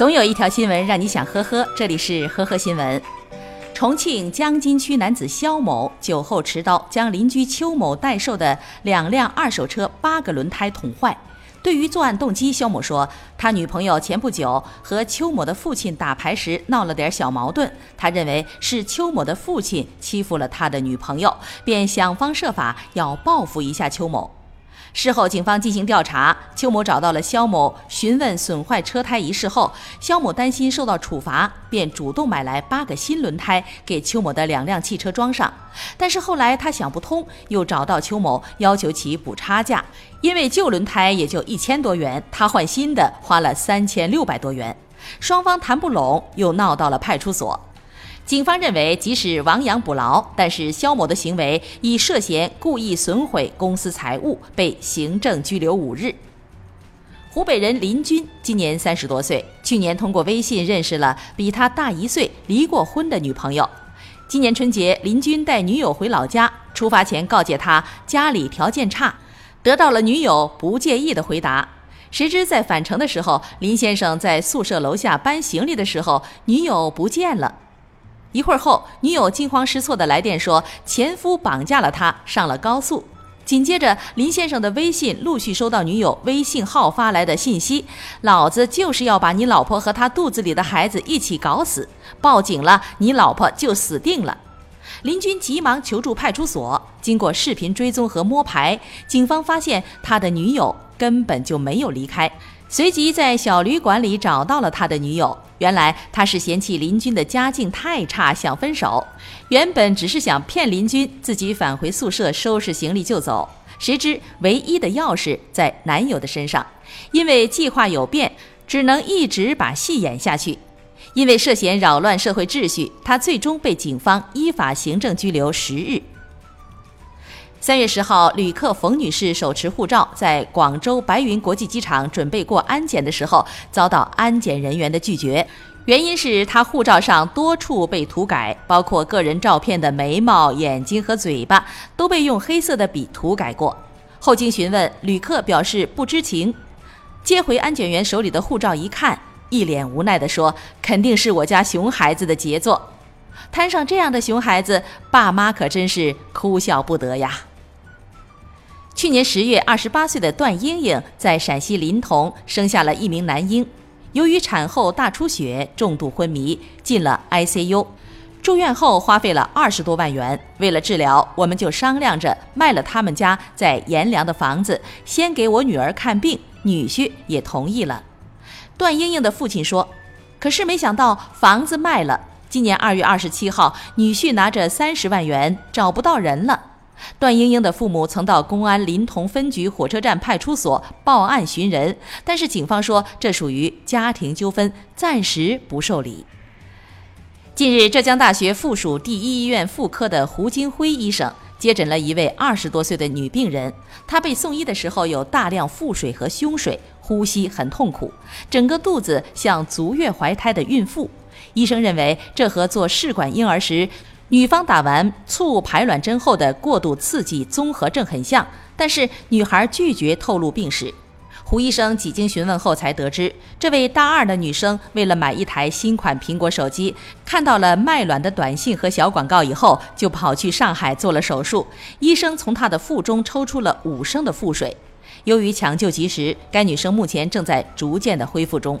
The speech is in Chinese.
总有一条新闻让你想呵呵，这里是呵呵新闻。重庆江津区男子肖某酒后持刀将邻居邱某代售的两辆二手车八个轮胎捅坏。对于作案动机，肖某说，他女朋友前不久和邱某的父亲打牌时闹了点小矛盾，他认为是邱某的父亲欺负了他的女朋友，便想方设法要报复一下邱某。事后，警方进行调查，邱某找到了肖某，询问损坏车胎一事后，肖某担心受到处罚，便主动买来八个新轮胎给邱某的两辆汽车装上。但是后来他想不通，又找到邱某要求其补差价，因为旧轮胎也就一千多元，他换新的花了三千六百多元，双方谈不拢，又闹到了派出所。警方认为，即使亡羊补牢，但是肖某的行为已涉嫌故意损毁公司财物，被行政拘留五日。湖北人林军今年三十多岁，去年通过微信认识了比他大一岁、离过婚的女朋友。今年春节，林军带女友回老家，出发前告诫他家里条件差，得到了女友不介意的回答。谁知在返程的时候，林先生在宿舍楼下搬行李的时候，女友不见了。一会儿后，女友惊慌失措的来电说，前夫绑架了她，上了高速。紧接着，林先生的微信陆续收到女友微信号发来的信息：“老子就是要把你老婆和她肚子里的孩子一起搞死，报警了，你老婆就死定了。”林军急忙求助派出所，经过视频追踪和摸排，警方发现他的女友根本就没有离开。随即在小旅馆里找到了他的女友。原来他是嫌弃林军的家境太差，想分手。原本只是想骗林军自己返回宿舍收拾行李就走，谁知唯一的钥匙在男友的身上。因为计划有变，只能一直把戏演下去。因为涉嫌扰乱社会秩序，他最终被警方依法行政拘留十日。三月十号，旅客冯女士手持护照在广州白云国际机场准备过安检的时候，遭到安检人员的拒绝，原因是她护照上多处被涂改，包括个人照片的眉毛、眼睛和嘴巴都被用黑色的笔涂改过。后经询问，旅客表示不知情，接回安检员手里的护照一看，一脸无奈地说：“肯定是我家熊孩子的杰作，摊上这样的熊孩子，爸妈可真是哭笑不得呀。”去年十月，二十八岁的段英英在陕西临潼生下了一名男婴，由于产后大出血，重度昏迷，进了 ICU。住院后花费了二十多万元。为了治疗，我们就商量着卖了他们家在阎良的房子，先给我女儿看病。女婿也同意了。段英英的父亲说：“可是没想到房子卖了，今年二月二十七号，女婿拿着三十万元找不到人了。”段英英的父母曾到公安临潼分局火车站派出所报案寻人，但是警方说这属于家庭纠纷，暂时不受理。近日，浙江大学附属第一医院妇科的胡金辉医生接诊了一位二十多岁的女病人，她被送医的时候有大量腹水和胸水，呼吸很痛苦，整个肚子像足月怀胎的孕妇。医生认为这和做试管婴儿时。女方打完促排卵针后的过度刺激综合症很像，但是女孩拒绝透露病史。胡医生几经询问后才得知，这位大二的女生为了买一台新款苹果手机，看到了卖卵的短信和小广告以后，就跑去上海做了手术。医生从她的腹中抽出了五升的腹水。由于抢救及时，该女生目前正在逐渐的恢复中。